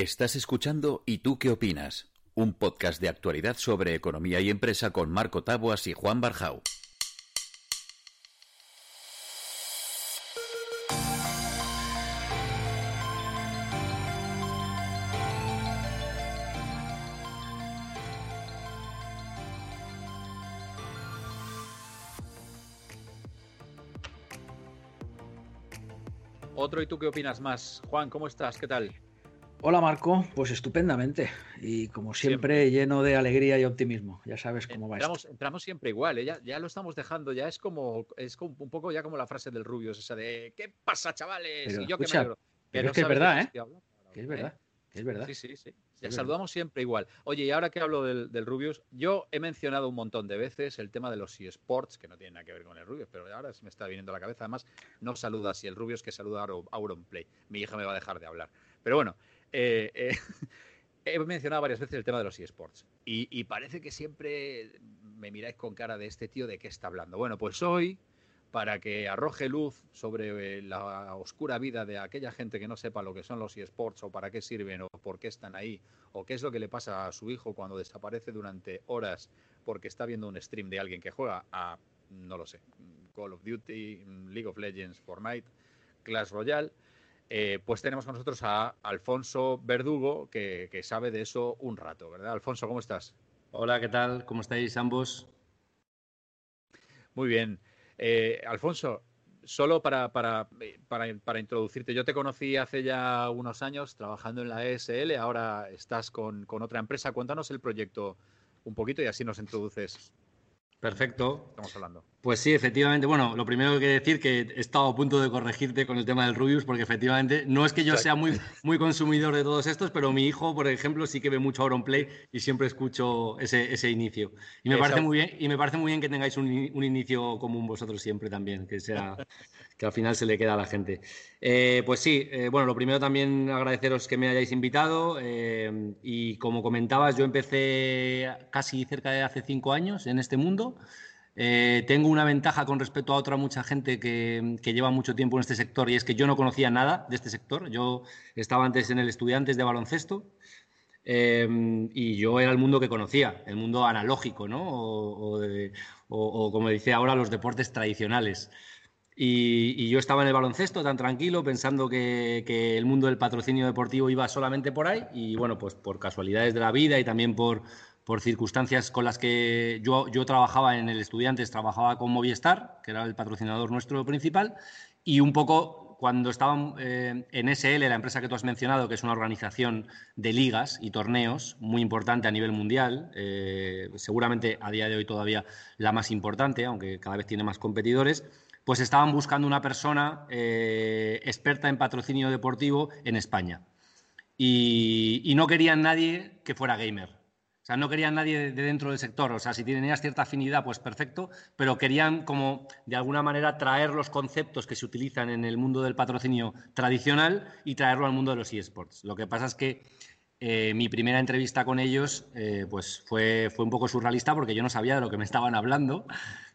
Estás escuchando ¿Y tú qué opinas? Un podcast de actualidad sobre economía y empresa con Marco Taboas y Juan Barjau. Otro, ¿y tú qué opinas más? Juan, ¿cómo estás? ¿Qué tal? Hola Marco, pues estupendamente y como siempre, lleno de alegría y optimismo. Ya sabes cómo va entramos, Entramos siempre igual, ¿eh? ya, lo estamos dejando, ya es como es como un poco ya como la frase del rubio, esa de ¿qué pasa chavales? y yo que me Pero es que es verdad, ¿eh? Que es verdad. Es verdad. Sí, sí, sí. saludamos siempre igual. Oye, y ahora que hablo del, del, Rubius, yo he mencionado un montón de veces el tema de los eSports, que no tiene nada que ver con el Rubius, pero ahora se me está viniendo a la cabeza. Además, no saluda así el Rubius que saluda a Auronplay. Mi hija me va a dejar de hablar. Pero bueno, eh, eh, he mencionado varias veces el tema de los eSports y, parece que siempre me miráis con cara de este tío de qué está hablando. Bueno, pues hoy, para que arroje luz sobre eh, la oscura vida de aquella gente que no sepa lo que son los eSports o para qué sirven o por qué están ahí o qué es lo que le pasa a su hijo cuando desaparece durante horas porque está viendo un stream de alguien que juega a, no lo sé, Call of Duty, League of Legends, Fortnite, Clash Royale eh, pues tenemos con nosotros a Alfonso Verdugo, que, sabe de eso un rato, ¿verdad? Alfonso, ¿cómo estás? Hola, ¿qué tal? ¿Cómo estáis ambos? Muy bien. Eh, Alfonso, solo para, para, para, introducirte, yo te conocí hace ya unos años trabajando en la ESL, ahora estás con, con otra empresa. Cuéntanos el proyecto un poquito y así nos introduces. Perfecto. Estamos hablando. Pues sí, efectivamente. Bueno, lo primero que quiero decir que he estado a punto de corregirte con el tema del Rubius, porque efectivamente no es que yo sea muy, muy consumidor de todos estos, pero mi hijo, por ejemplo, sí que ve mucho Auronplay y siempre escucho ese, ese inicio. Y me parece muy bien, y me parece muy bien que tengáis un, un inicio común vosotros siempre también, que sea que al final se le queda a la gente. Eh, pues sí, eh, bueno, lo primero también agradeceros que me hayáis invitado eh, y como comentabas, yo empecé casi cerca de hace cinco años en este mundo. Tengo una ventaja con respecto a otra mucha gente que, que, lleva mucho tiempo en este sector y es que yo no conocía nada de este sector. Yo estaba antes en el Estudiantes de baloncesto y yo era el mundo que conocía, el mundo analógico, ¿no? O, como dice ahora, los deportes tradicionales. Y, yo estaba en el baloncesto tan tranquilo, pensando que, el mundo del patrocinio deportivo iba solamente por ahí. Y bueno, pues por casualidades de la vida y también por, por circunstancias con las que yo, trabajaba en el Estudiantes, trabajaba con Movistar, que era el patrocinador nuestro principal. Y un poco cuando estaba eh, en SL, la empresa que tú has mencionado, que es una organización de ligas y torneos muy importante a nivel mundial, eh, seguramente a día de hoy todavía la más importante, aunque cada vez tiene más competidores pues estaban buscando una persona eh, experta en patrocinio deportivo en España. Y, no querían nadie que fuera gamer. Sea, no querían nadie de dentro del sector. O sea, si tenías cierta afinidad, pues perfecto, pero querían como de alguna manera traer los conceptos que se utilizan en el mundo del patrocinio tradicional y traerlo al mundo de los eSports. Lo que pasa es que eh, mi primera entrevista con ellos eh, pues fue, fue un poco surrealista porque yo no sabía de lo que me estaban hablando.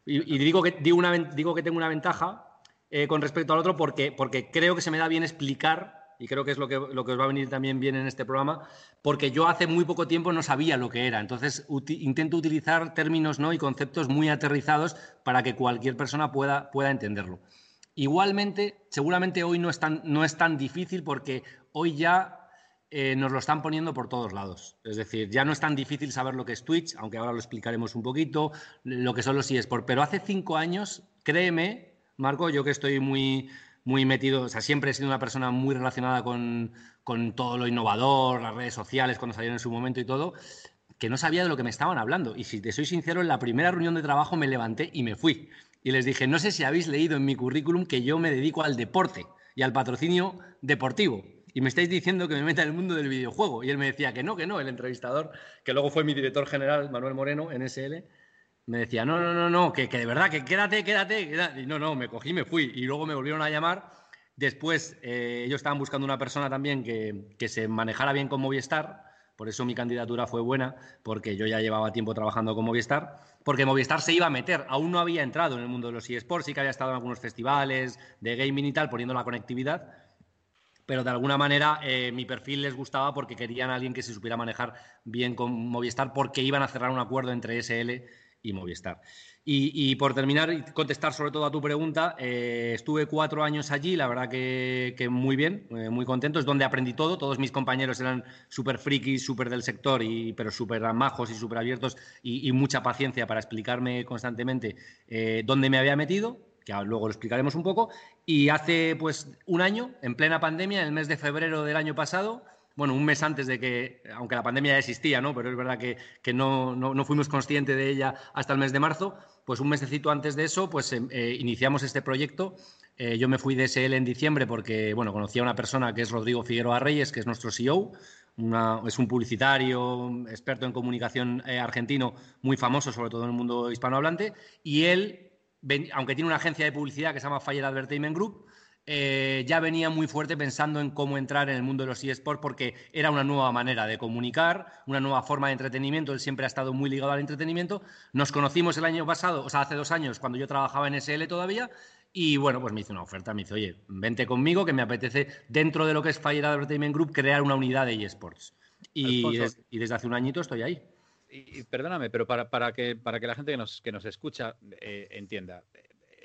Y, digo, que, digo, una, digo que tengo una ventaja eh, con respecto al otro porque, porque creo que se me da bien explicar, y creo que es lo que, lo que os va a venir también bien en este programa, porque yo hace muy poco tiempo no sabía lo que era. Entonces intento utilizar términos ¿no? y conceptos muy aterrizados para que cualquier persona pueda, pueda entenderlo. Igualmente, seguramente hoy no es tan, no es tan difícil porque hoy ya eh, nos lo están poniendo por todos lados. Es decir, ya no es tan difícil saber lo que es Twitch, aunque ahora lo explicaremos un poquito, lo que son los eSports. Pero hace cinco años, créeme, Marco, yo que estoy muy, muy metido, o sea, siempre he sido una persona muy relacionada con, todo lo innovador, las redes sociales, cuando salieron en su momento y todo, que no sabía de lo que me estaban hablando. Y si te soy sincero, en la primera reunión de trabajo me levanté y me fui. Y les dije, no sé si habéis leído en mi currículum que yo me dedico al deporte y al patrocinio deportivo y me estáis diciendo que me meta en el mundo del videojuego. Y él me decía que no, que no, el entrevistador, que luego fue mi director general, Manuel Moreno, en me decía, no, no, no, no, que, de verdad, que quédate, quédate, quédate. Y no, no, me cogí me fui. Y luego me volvieron a llamar. Después eh, ellos estaban buscando una persona también que, que se manejara bien con Movistar. Por eso mi candidatura fue buena, porque yo ya llevaba tiempo trabajando con Movistar, porque Movistar se iba a meter, aún no había entrado en el mundo de los eSports, sí que había estado en algunos festivales de gaming y tal, poniendo la conectividad, pero de alguna manera eh, mi perfil les gustaba porque querían a alguien que se supiera manejar bien con Movistar porque iban a cerrar un acuerdo entre SL y Movistar. Y, por terminar y contestar sobre todo a tu pregunta, eh, estuve cuatro años allí, la verdad que, muy bien, eh, muy contento, es donde aprendí todo, todos mis compañeros eran súper frikis, súper del sector, y, pero súper majos y súper abiertos y, mucha paciencia para explicarme constantemente dónde me había metido, que luego lo explicaremos un poco, y hace pues un año, en plena pandemia, en el mes de febrero del año pasado, bueno, un mes antes de que, aunque la pandemia ya existía, ¿no? Pero es verdad que, no, no, fuimos conscientes de ella hasta el mes de marzo, pues un mesecito antes de eso, pues em, eh, iniciamos este proyecto. Eh, yo me fui de SL en diciembre porque, bueno, conocí a una persona que es Rodrigo Figueroa Reyes, que es nuestro CEO, es un publicitario, experto en comunicación eh, argentino, muy famoso, sobre todo en el mundo hispanohablante, y él aunque tiene una agencia de publicidad que se llama Fire Advertisement Group, eh, ya venía muy fuerte pensando en cómo entrar en el mundo de los eSports porque era una nueva manera de comunicar, una nueva forma de entretenimiento. Él siempre ha estado muy ligado al entretenimiento. Nos conocimos el año pasado, o sea, hace dos años, cuando yo trabajaba en SL todavía. Y bueno, pues me hizo una oferta, me dice, oye, vente conmigo, que me apetece, dentro de lo que es Fire Advertisement Group, crear una unidad de eSports. Y, y desde hace un añito estoy ahí y, perdóname, pero para, para, que, para que la gente que nos, que nos escucha eh, entienda,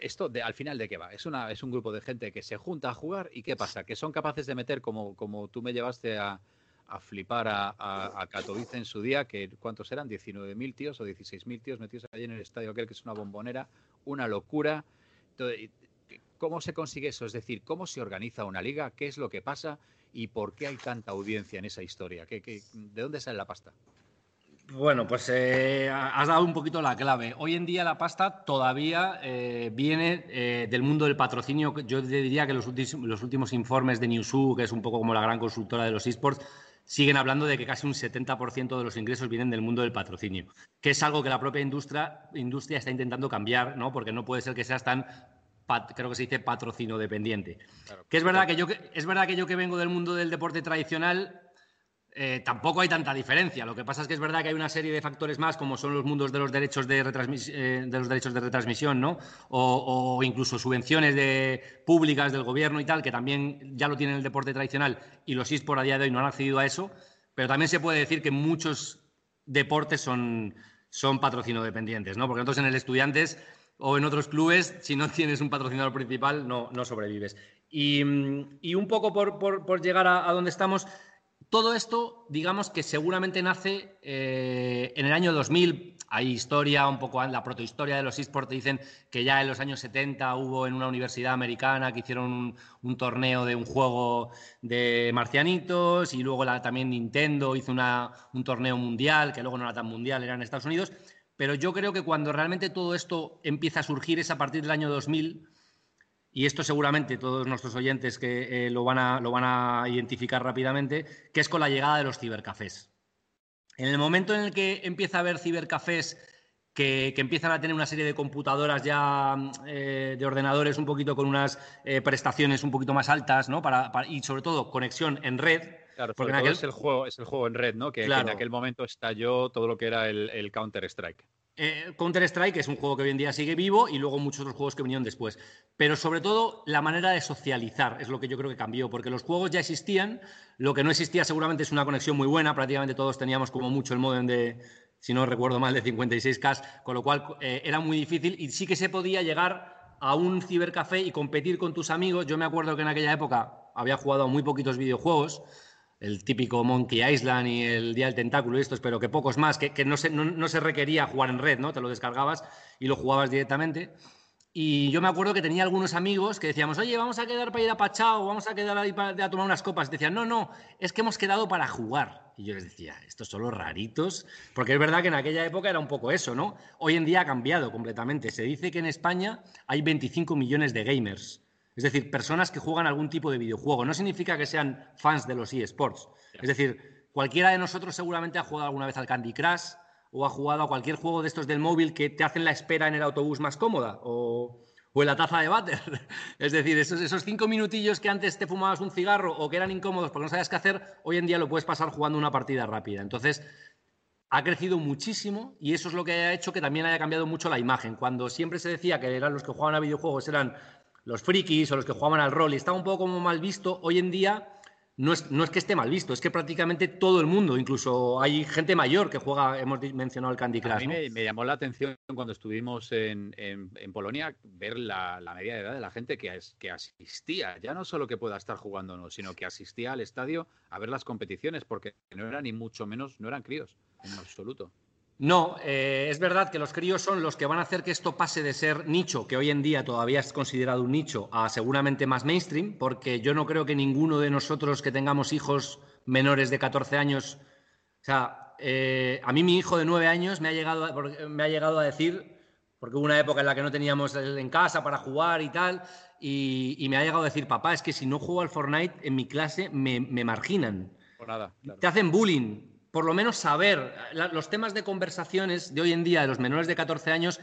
esto de, al final de qué va? Es, una, es un grupo de gente que se junta a jugar y ¿qué pasa? Que son capaces de meter, como, como tú me llevaste a, a flipar a, a, Katowice en su día, que ¿cuántos eran? 19.000 tíos o 16.000 tíos metidos allí en el estadio aquel que es una bombonera, una locura. ¿Cómo se consigue eso? Es decir, ¿cómo se organiza una liga? ¿Qué es lo que pasa? ¿Y por qué hay tanta audiencia en esa historia? ¿Qué, qué, de dónde sale la pasta? Bueno, pues eh, has dado un poquito la clave. Hoy en día la pasta todavía eh, viene eh, del mundo del patrocinio. Yo diría que los, los últimos informes de Newsu, que es un poco como la gran consultora de los esports, siguen hablando de que casi un 70% de los ingresos vienen del mundo del patrocinio, que es algo que la propia industria, industria está intentando cambiar, ¿no? Porque no puede ser que seas tan creo que se dice patrocino dependiente. que es verdad que yo es verdad que yo que vengo del mundo del deporte tradicional eh, tampoco hay tanta diferencia. Lo que pasa es que es verdad que hay una serie de factores más, como son los mundos de los derechos de, eh, de los derechos de retransmisión, ¿no? O, incluso subvenciones de, públicas del gobierno y tal, que también ya lo tienen el deporte tradicional y los eSports a día de hoy no han accedido a eso. Pero también se puede decir que muchos deportes son, son dependientes, ¿no? Porque nosotros en el Estudiantes o en otros clubes, si no tienes un patrocinador principal, no, no sobrevives. Y, un poco por, por llegar a donde estamos, todo esto, digamos que seguramente nace eh, en el año 2000. Hay historia, un poco la protohistoria de los esports. Dicen que ya en los años 70 hubo en una universidad americana que hicieron un, torneo de un juego de marcianitos y luego también Nintendo hizo un torneo mundial, que luego no era tan mundial, era en Estados Unidos. Pero yo creo que cuando realmente todo esto empieza a surgir es a partir del año 2000 y esto seguramente todos nuestros oyentes que eh, lo, van a, lo van a identificar rápidamente, que es con la llegada de los cibercafés. En el momento en el que empieza a haber cibercafés que, empiezan a tener una serie de computadoras ya eh, de ordenadores un poquito con unas eh, prestaciones un poquito más altas, ¿no? Para, y sobre todo conexión en red. Claro, porque aquel... es, el juego, es el juego en red, ¿no? Que, en aquel momento estalló todo lo que era el Counter-Strike. Eh, Counter-Strike es un juego que hoy en día sigue vivo y luego muchos otros juegos que vinieron después. Pero sobre todo la manera de socializar es lo que yo creo que cambió, porque los juegos ya existían, lo que no existía seguramente es una conexión muy buena, prácticamente todos teníamos como mucho el modem de, si no recuerdo mal, de 56K, con lo cual eh, era muy difícil y sí que se podía llegar a un cibercafé y competir con tus amigos. Yo me acuerdo que en aquella época había jugado muy poquitos videojuegos el típico Monkey Island y el Día del Tentáculo y estos, pero que pocos más, que, no, se, no, se requería jugar en red, ¿no? Te lo descargabas y lo jugabas directamente. Y yo me acuerdo que tenía algunos amigos que decíamos, oye, vamos a quedar para ir a Pachao, vamos a quedar ahí para, a tomar unas copas. Y decían, no, no, es que hemos quedado para jugar. Y yo les decía, estos son los raritos, porque es verdad que en aquella época era un poco eso, ¿no? Hoy en día ha cambiado completamente. Se dice que en España hay 25 millones de gamers. Es decir, personas que juegan algún tipo de videojuego. No significa que sean fans de los eSports. Es decir, cualquiera de nosotros seguramente ha jugado alguna vez al Candy Crush o ha jugado a cualquier juego de estos del móvil que te hacen la espera en el autobús más cómoda o, en la taza de váter. es decir, esos, esos cinco minutillos que antes te fumabas un cigarro o que eran incómodos porque no sabías qué hacer, hoy en día lo puedes pasar jugando una partida rápida. Entonces, ha crecido muchísimo y eso es lo que ha hecho que también haya cambiado mucho la imagen. Cuando siempre se decía que eran los que jugaban a videojuegos eran los frikis o los que jugaban al rol y estaba un poco como mal visto, hoy en día no es, no es, que esté mal visto, es que prácticamente todo el mundo, incluso hay gente mayor que juega, hemos mencionado el Candy Crush. A mí me, llamó la atención cuando estuvimos en, Polonia ver la, media edad de la gente que, que asistía, ya no solo que pueda estar jugando, no, sino que asistía al estadio a ver las competiciones, porque no eran ni mucho menos, no eran críos, en absoluto. No, eh, es verdad que los críos son los que van a hacer que esto pase de ser nicho, que hoy en día todavía es considerado un nicho, a seguramente más mainstream, porque yo no creo que ninguno de nosotros que tengamos hijos menores de 14 años, o sea, eh, a mí mi hijo de 9 años me ha, llegado a, me ha llegado a decir, porque hubo una época en la que no teníamos en casa para jugar y tal, y, me ha llegado a decir, papá, es que si no juego al Fortnite en mi clase me, marginan. Por nada. Te hacen bullying por lo menos saber los temas de conversaciones de hoy en día de los menores de 14 años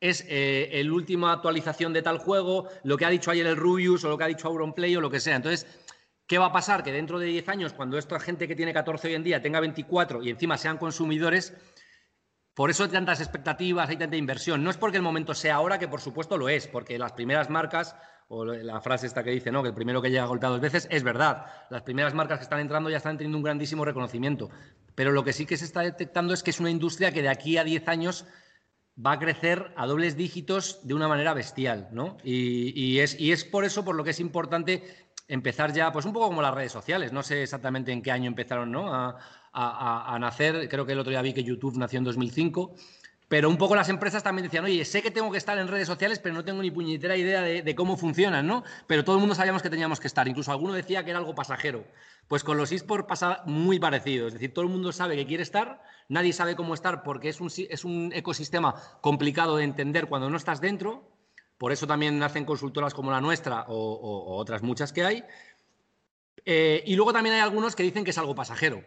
es eh, el última actualización de tal juego, lo que ha dicho ayer el Rubius o lo que ha dicho Auronplay o lo que sea. Entonces, ¿qué va a pasar? Que dentro de 10 años, cuando esta gente que tiene 14 hoy en día tenga 24 y encima sean consumidores, por eso hay tantas expectativas, hay tanta inversión. No es porque el momento sea ahora, que por supuesto lo es, porque las primeras marcas o la frase esta que dice, ¿no? Que el primero que llega golpeado dos veces, es verdad. Las primeras marcas que están entrando ya están teniendo un grandísimo reconocimiento. Pero lo que sí que se está detectando es que es una industria que de aquí a 10 años va a crecer a dobles dígitos de una manera bestial, ¿no? Y, es, y es por eso por lo que es importante empezar ya, pues un poco como las redes sociales. No sé exactamente en qué año empezaron ¿no? a, a, a, nacer. Creo que el otro día vi que YouTube nació en 2005. Pero un poco las empresas también decían, oye, sé que tengo que estar en redes sociales, pero no tengo ni puñetera idea de, cómo funcionan, ¿no? Pero todo el mundo sabíamos que teníamos que estar. Incluso alguno decía que era algo pasajero. Pues con los eSports pasa muy parecido. Es decir, todo el mundo sabe que quiere estar, nadie sabe cómo estar porque es un, es un ecosistema complicado de entender cuando no estás dentro. Por eso también nacen consultoras como la nuestra o, otras muchas que hay. Eh, y luego también hay algunos que dicen que es algo pasajero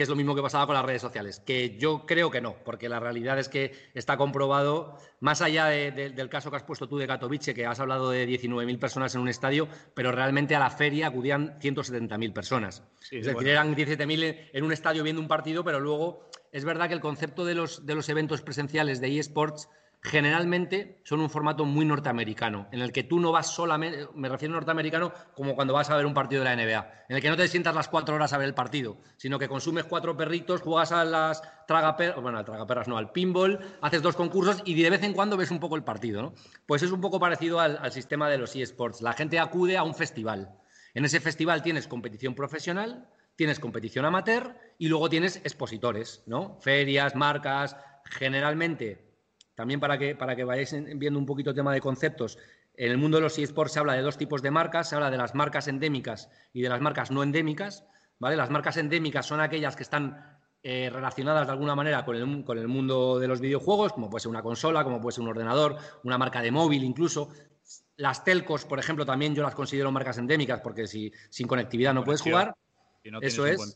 que es lo mismo que pasaba con las redes sociales, que yo creo que no, porque la realidad es que está comprobado, más allá del caso que has puesto tú de Katowice, que has hablado de 19.000 personas en un estadio, pero realmente a la feria acudían 170.000 personas. es decir, eran 17.000 en un estadio viendo un partido, pero luego es verdad que el concepto de los, de los eventos presenciales de eSports generalmente son un formato muy norteamericano, en el que tú no vas solamente, me refiero a norteamericano como cuando vas a ver un partido de la NBA, en el que no te sientas las cuatro horas a ver el partido, sino que consumes cuatro perritos, juegas a las tragaperras, bueno, al tragaperras no, al pinball, haces dos concursos y de vez en cuando ves un poco el partido, ¿no? Pues es un poco parecido al, al sistema de los eSports. La gente acude a un festival. En ese festival tienes competición profesional, tienes competición amateur y luego tienes expositores, ¿no? Ferias, marcas, generalmente también para que, para que vayáis viendo un poquito el tema de conceptos, en el mundo de los eSports se habla de dos tipos de marcas, se habla de las marcas endémicas y de las marcas no endémicas. ¿vale? Las marcas endémicas son aquellas que están eh, relacionadas de alguna manera con el, con el mundo de los videojuegos, como puede ser una consola, como puede ser un ordenador, una marca de móvil incluso. Las telcos, por ejemplo, también yo las considero marcas endémicas porque si sin conectividad no puedes jugar. Eso es.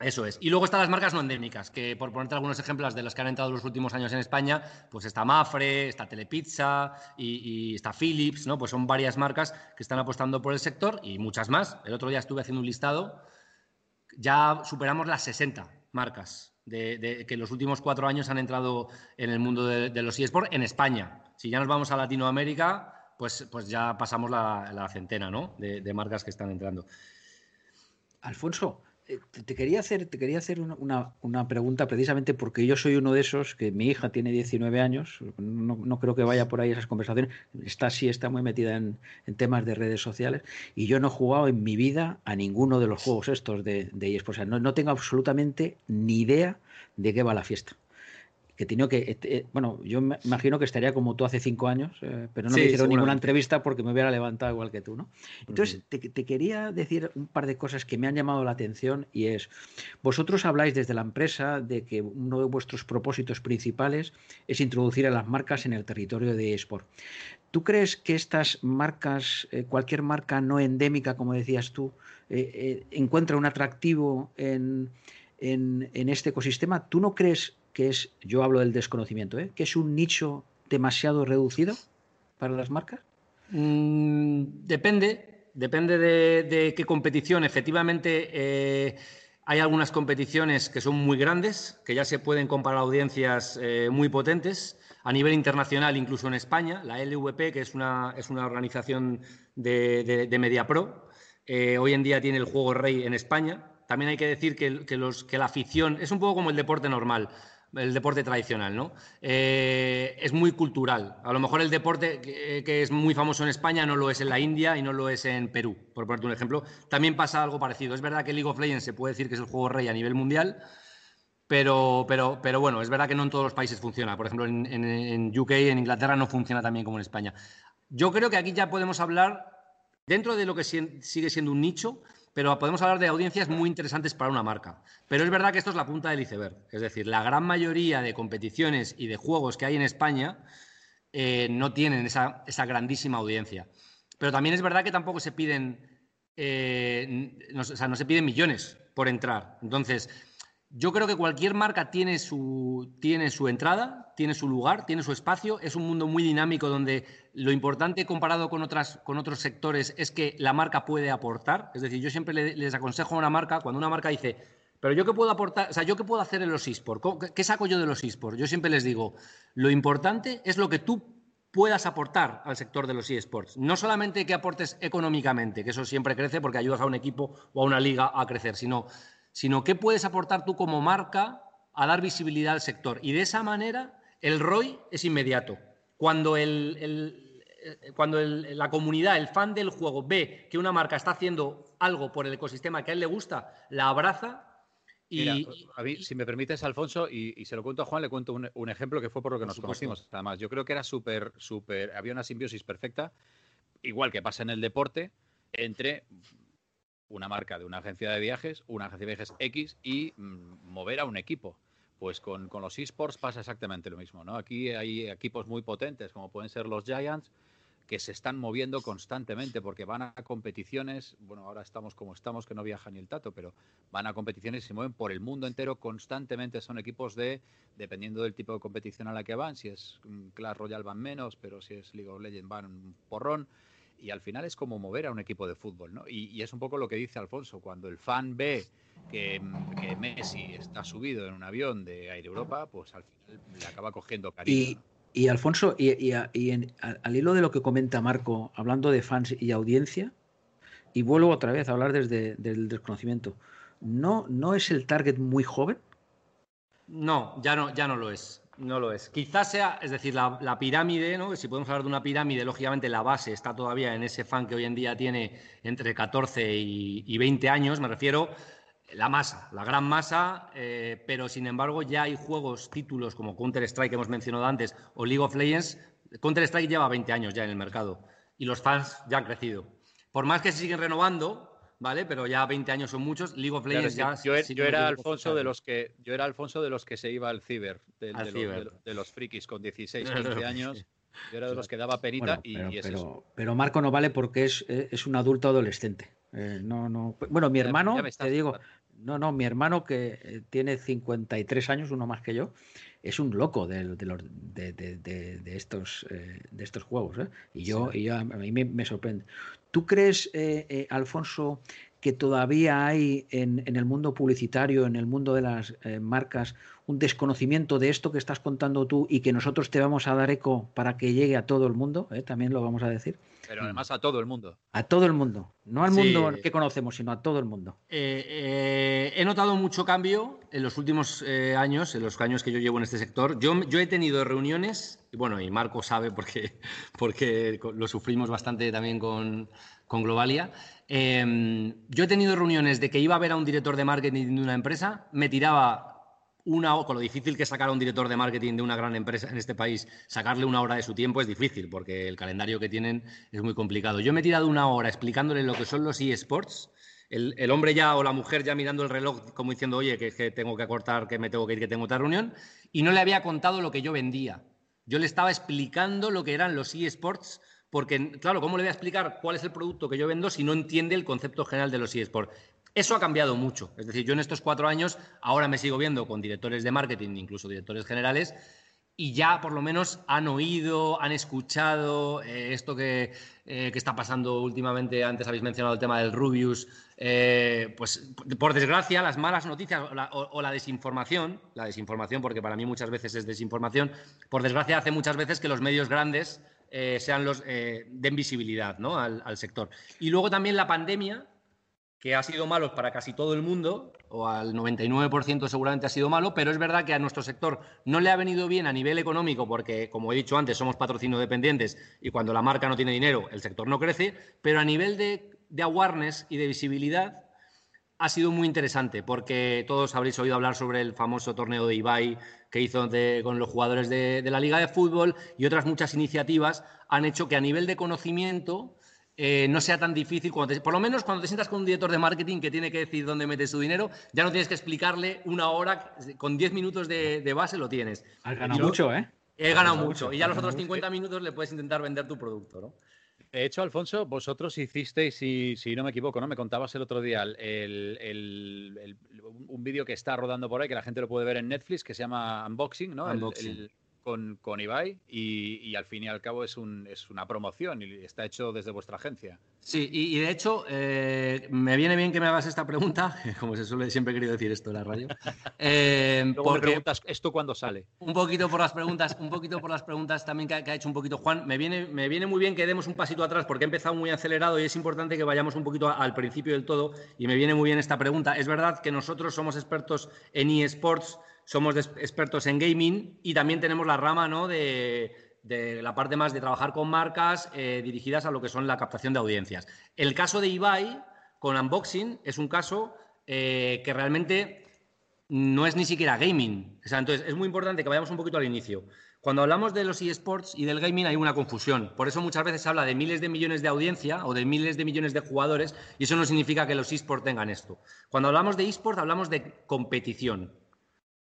Eso es. Y luego están las marcas no endémicas, que por ponerte algunos ejemplos de las que han entrado en los últimos años en España, pues está Mafre, está Telepizza y, está Philips, ¿no? Pues son varias marcas que están apostando por el sector y muchas más. El otro día estuve haciendo un listado, ya superamos las 60 marcas de, que en los últimos cuatro años han entrado en el mundo de, los eSports en España. Si ya nos vamos a Latinoamérica, pues, pues ya pasamos la, centena ¿no? de marcas que están entrando. Alfonso, te quería hacer, te quería hacer una, pregunta precisamente porque yo soy uno de esos que mi hija tiene 19 años, no, creo que vaya por ahí esas conversaciones, está sí, está muy metida en, temas de redes sociales y yo no he jugado en mi vida a ninguno de los juegos estos de, de eSports, o sea, no, no tengo absolutamente ni idea de qué va la fiesta que tenía que, eh, eh, bueno, yo me imagino que estaría como tú hace cinco años, eh, pero no me hicieron ninguna entrevista porque me hubiera levantado igual que tú, ¿no? Entonces, te, quería decir un par de cosas que me han llamado la atención y es, vosotros habláis desde la empresa de que uno de vuestros propósitos principales es introducir a las marcas en el territorio de eSport. ¿Tú crees que estas marcas, cualquier marca no endémica, como decías tú, encuentra un atractivo en, en, en este ecosistema? ¿Tú no crees que es, yo hablo del desconocimiento, ¿eh? que es un nicho demasiado reducido para las marcas? Mm, depende, depende de, qué competición. Efectivamente, eh, hay algunas competiciones que son muy grandes, que ya se pueden comparar audiencias eh, muy potentes a nivel internacional, incluso en España. La LVP, que es una, es una organización de, de, MediaPro, eh, hoy en día tiene el juego rey en España. También hay que decir que, los, que la afición es un poco como el deporte normal el deporte tradicional, ¿no? Eh, es muy cultural. A lo mejor el deporte que, es muy famoso en España no lo es en la India y no lo es en Perú, por ponerte un ejemplo. También pasa algo parecido. Es verdad que League of Legends se puede decir que es el juego rey a nivel mundial, pero, pero, pero bueno, es verdad que no en todos los países funciona. Por ejemplo, en, en UK, en Inglaterra, no funciona tan bien como en España. Yo creo que aquí ya podemos hablar, dentro de lo que sigue siendo un nicho, pero podemos hablar de audiencias muy interesantes para una marca. Pero es verdad que esto es la punta del iceberg. Es decir, la gran mayoría de competiciones y de juegos que hay en España eh, no tienen esa, grandísima audiencia. Pero también es verdad que tampoco se piden, eh, o sea, no se piden millones por entrar. Entonces, yo creo que cualquier marca tiene su, tiene su entrada, tiene su lugar, tiene su espacio. Es un mundo muy dinámico donde lo importante comparado con, otras, con otros sectores es que la marca puede aportar. Es decir, yo siempre les aconsejo a una marca, cuando una marca dice, pero yo qué puedo aportar, o sea, yo qué puedo hacer en los esports, ¿qué saco yo de los esports? Yo siempre les digo, lo importante es lo que tú puedas aportar al sector de los eSports. No solamente que aportes económicamente, que eso siempre crece porque ayudas a un equipo o a una liga a crecer, sino sino qué puedes aportar tú como marca a dar visibilidad al sector. Y de esa manera el ROI es inmediato. Cuando, el, cuando la comunidad, el fan del juego, ve que una marca está haciendo algo por el ecosistema que a él le gusta, la abraza. Y, a mí, si me permites, Alfonso, y, se lo cuento a Juan, le cuento un, ejemplo que fue por lo que nos conocimos. Además, yo creo que era súper, súper, había una simbiosis perfecta, igual que pasa en el deporte, entre una marca de una agencia de viajes, una agencia de viajes X y mm, mover a un equipo. Pues con, los esports pasa exactamente lo mismo, ¿no? Aquí hay equipos muy potentes, como pueden ser los Giants, que se están moviendo constantemente porque van a competiciones, bueno, ahora estamos como estamos, que no viaja ni el tato, pero van a competiciones y se mueven por el mundo entero constantemente. Son equipos de, dependiendo del tipo de competición a la que van, si es Clash Royale van menos, pero si es League of Legends van un porrón y al final es como mover a un equipo de fútbol, ¿no? Y, es un poco lo que dice Alfonso, cuando el fan ve que, Messi está subido en un avión de Air Europa, pues al final le acaba cogiendo cariño. Y, Alfonso, y, al, hilo de lo que comenta Marco, hablando de fans y audiencia, y vuelvo otra vez a hablar desde el desconocimiento, ¿no, ¿no es el target muy joven? No, ya no, ya no lo es. No lo es. Quizás sea, es decir, la, pirámide, ¿no? Si podemos hablar de una pirámide, lógicamente la base está todavía en ese fan que hoy en día tiene entre 14 y, 20 años, me refiero, la masa, la gran masa, eh, pero sin embargo ya hay juegos, títulos como Counter-Strike que hemos mencionado antes o League of Legends. Counter-Strike lleva 20 años ya en el mercado y los fans ya han crecido. Por más que se siguen renovando, ¿vale? Pero ya 20 años son muchos. League of Legends ya. Yo, yo era Alfonso de los que yo era Alfonso de los que se iba al ciber, de, Los, frikis con 16, 15 años. Yo era de los que daba perita y, pero, es eso. pero, Marco no vale porque es, es un adulto adolescente. Eh, no, no. Bueno, mi hermano, te digo, no, no, mi hermano que eh, tiene 53 años, uno más que yo, es un loco de, de, de, de estos, eh, de estos juegos. Y yo, y a mí me, sorprende. ¿Tú crees, Alfonso, que todavía hay en, el mundo publicitario, en el mundo de las eh, marcas, un desconocimiento de esto que estás contando tú y que nosotros te vamos a dar eco para que llegue a todo el mundo, ¿eh? también lo vamos a decir. Pero además a todo el mundo. A todo el mundo, no al mundo que conocemos, sino a todo el mundo. Eh, he notado mucho cambio en los últimos años, en los años que yo llevo en este sector. Yo, yo he tenido reuniones, y bueno, y Marco sabe porque, porque lo sufrimos bastante también con, con Globalia. Em, yo he tenido reuniones de que iba a ver a un director de marketing de una empresa, me tiraba una hora, con lo difícil que sacar a un director de marketing de una gran empresa en este país, sacarle una hora de su tiempo es difícil, porque el calendario que tienen es muy complicado. Yo me he tirado una hora explicándole lo que son los eSports, el, el, hombre ya o la mujer ya mirando el reloj como diciendo, oye, que, tengo que acortar, que me tengo que ir, que tengo otra reunión, y no le había contado lo que yo vendía. Yo le estaba explicando lo que eran los eSports porque, claro, ¿cómo le voy a explicar cuál es el producto que yo vendo si no entiende el concepto general de los eSports? Eso ha cambiado mucho. Es decir, yo en estos cuatro años ahora me sigo viendo con directores de marketing, incluso directores generales, y ya por lo menos han oído, han escuchado eh, esto que, eh, que, está pasando últimamente. Antes habéis mencionado el tema del Rubius. Eh, pues por desgracia, las malas noticias o la, desinformación, la desinformación, porque para mí muchas veces es desinformación, por desgracia hace muchas veces que los medios grandes sean los den visibilidad ¿no? al, sector. Y luego también la pandemia que ha sido malo para casi todo el mundo, o al 99% seguramente ha sido malo, pero es verdad que a nuestro sector no le ha venido bien a nivel económico porque, como he dicho antes, somos patrocinio dependientes y cuando la marca no tiene dinero, el sector no crece, pero a nivel de, awareness y de visibilidad ha sido muy interesante porque todos habréis oído hablar sobre el famoso torneo de Ibai que hizo con los jugadores de la Liga de Fútbol y otras muchas iniciativas han hecho que a nivel de conocimiento eh, no sea tan difícil, cuando por lo menos cuando te sientas con un director de marketing que tiene que decir dónde metes su dinero, ya no tienes que explicarle una hora, con 10 minutos de, base lo tienes. Has ganado mucho, ¿eh? He ganado mucho. Y ya los otros 50 minutos le puedes intentar vender tu producto, ¿no? De hecho, Alfonso, vosotros hicisteis, si, si no me equivoco, ¿no? Me contabas el otro día un vídeo que está rodando por ahí, que la gente lo puede ver en Netflix, que se llama Unboxing, ¿no? Unboxing con, con Ibai y, al fin y al cabo es, un, es una promoción y está hecho desde vuestra agencia. Sí, y, de hecho eh, me viene bien que me hagas esta pregunta, como se suele siempre he querido decir esto en la radio. Eh, porque, preguntas, ¿esto cuándo sale? Un poquito por las preguntas, un poquito por las preguntas también que ha, hecho un poquito Juan. Me viene, me viene muy bien que demos un pasito atrás porque he empezado muy acelerado y es importante que vayamos un poquito al principio del todo y me viene muy bien esta pregunta. Es verdad que nosotros somos expertos en eSports somos expertos en gaming y también tenemos la rama ¿no? de, la parte más de trabajar con marcas eh, dirigidas a lo que son la captación de audiencias. El caso de Ibai con Unboxing es un caso eh, que realmente no es ni siquiera gaming. entonces, es muy importante que vayamos un poquito al inicio. Cuando hablamos de los eSports y del gaming hay una confusión. Por eso muchas veces se habla de miles de millones de audiencia o de miles de millones de jugadores y eso no significa que los eSports tengan esto. Cuando hablamos de eSports hablamos de competición.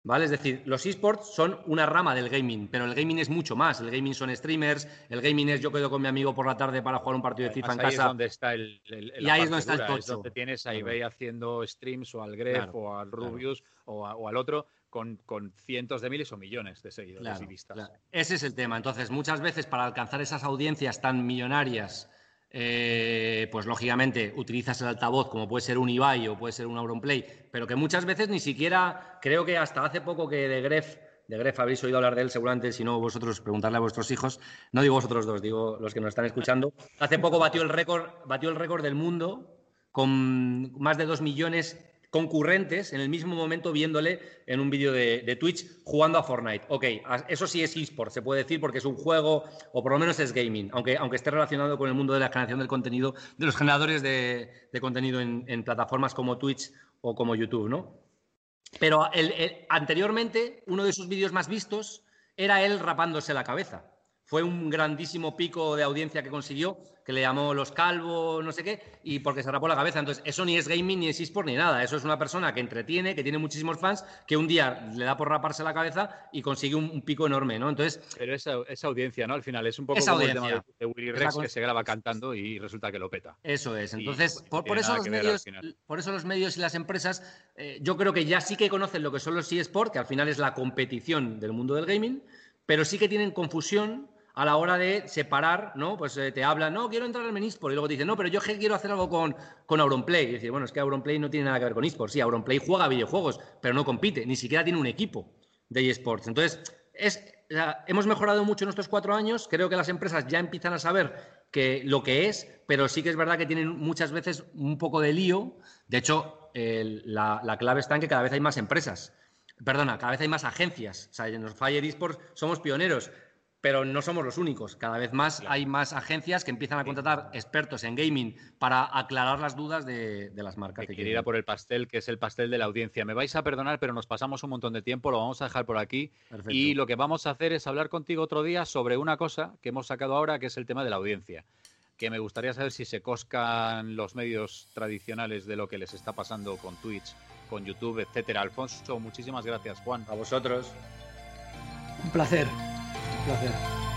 ¿Vale? Es decir, los esports son una rama del gaming, pero el gaming es mucho más. El gaming son streamers, el gaming es yo quedo con mi amigo por la tarde para jugar un partido de FIFA en casa. Ahí es donde está el, y ahí es donde está el tocho. donde tienes a eBay haciendo streams o al Gref o al Rubius o, al otro con, cientos de miles o millones de seguidores y vistas. Ese es el tema. Entonces, muchas veces para alcanzar esas audiencias tan millonarias eh, pues lógicamente utilizas el altavoz como puede ser un Ibai o puede ser un Auronplay, pero que muchas veces ni siquiera, creo que hasta hace poco que de Gref, de Gref habéis oído hablar de él seguramente, si no vosotros preguntarle a vuestros hijos, no digo vosotros dos, digo los que nos están escuchando, hace poco batió el récord, batió el récord del mundo con más de dos millones concurrentes en el mismo momento viéndole en un vídeo de, Twitch jugando a Fortnite. Ok, eso sí es eSport, se puede decir, porque es un juego, o por lo menos es gaming, aunque, aunque esté relacionado con el mundo de la generación del contenido, de los generadores de, contenido en, plataformas como Twitch o como YouTube, ¿no? Pero anteriormente, uno de sus vídeos más vistos era él rapándose la cabeza. Fue un grandísimo pico de audiencia que consiguió, que le llamó Los Calvos, no sé qué, y porque se rapó la cabeza. Entonces, eso ni es gaming, ni es eSport, ni nada. Eso es una persona que entretiene, que tiene muchísimos fans, que un día le da por raparse la cabeza y consigue un, pico enorme, ¿no? Entonces... Pero esa, esa, audiencia, ¿no? Al final es un poco como el tema de, Willy Rex, que se graba cantando y resulta que lo peta. Eso es. Entonces, por, eso los medios, por eso los medios y las empresas, eh, yo creo que ya sí que conocen lo que son los eSport, que al final es la competición del mundo del gaming, pero sí que tienen confusión a la hora de separar, ¿no? Pues eh, te hablan, no, quiero entrar al Menisport, y luego te dicen, no, pero yo quiero hacer algo con, con Auronplay. Y decir, bueno, es que Auronplay no tiene nada que ver con eSports. Sí, Auronplay juega videojuegos, pero no compite, ni siquiera tiene un equipo de eSports. Entonces, es, hemos mejorado mucho en estos cuatro años, creo que las empresas ya empiezan a saber que, lo que es, pero sí que es verdad que tienen muchas veces un poco de lío. De hecho, la, la clave está en que cada vez hay más empresas perdona, cada vez hay más agencias. O sea, en los Fire Esports somos pioneros pero no somos los únicos. Cada vez más hay más agencias que empiezan a contratar expertos en gaming para aclarar las dudas de, las marcas. Que, quiere ir a por el pastel, que es el pastel de la audiencia. Me vais a perdonar, pero nos pasamos un montón de tiempo, lo vamos a dejar por aquí. Y lo que vamos a hacer es hablar contigo otro día sobre una cosa que hemos sacado ahora, que es el tema de la audiencia. Que me gustaría saber si se coscan los medios tradicionales de lo que les está pasando con Twitch, con YouTube, etcétera. Alfonso, muchísimas gracias, Juan. A vosotros. Un placer placer.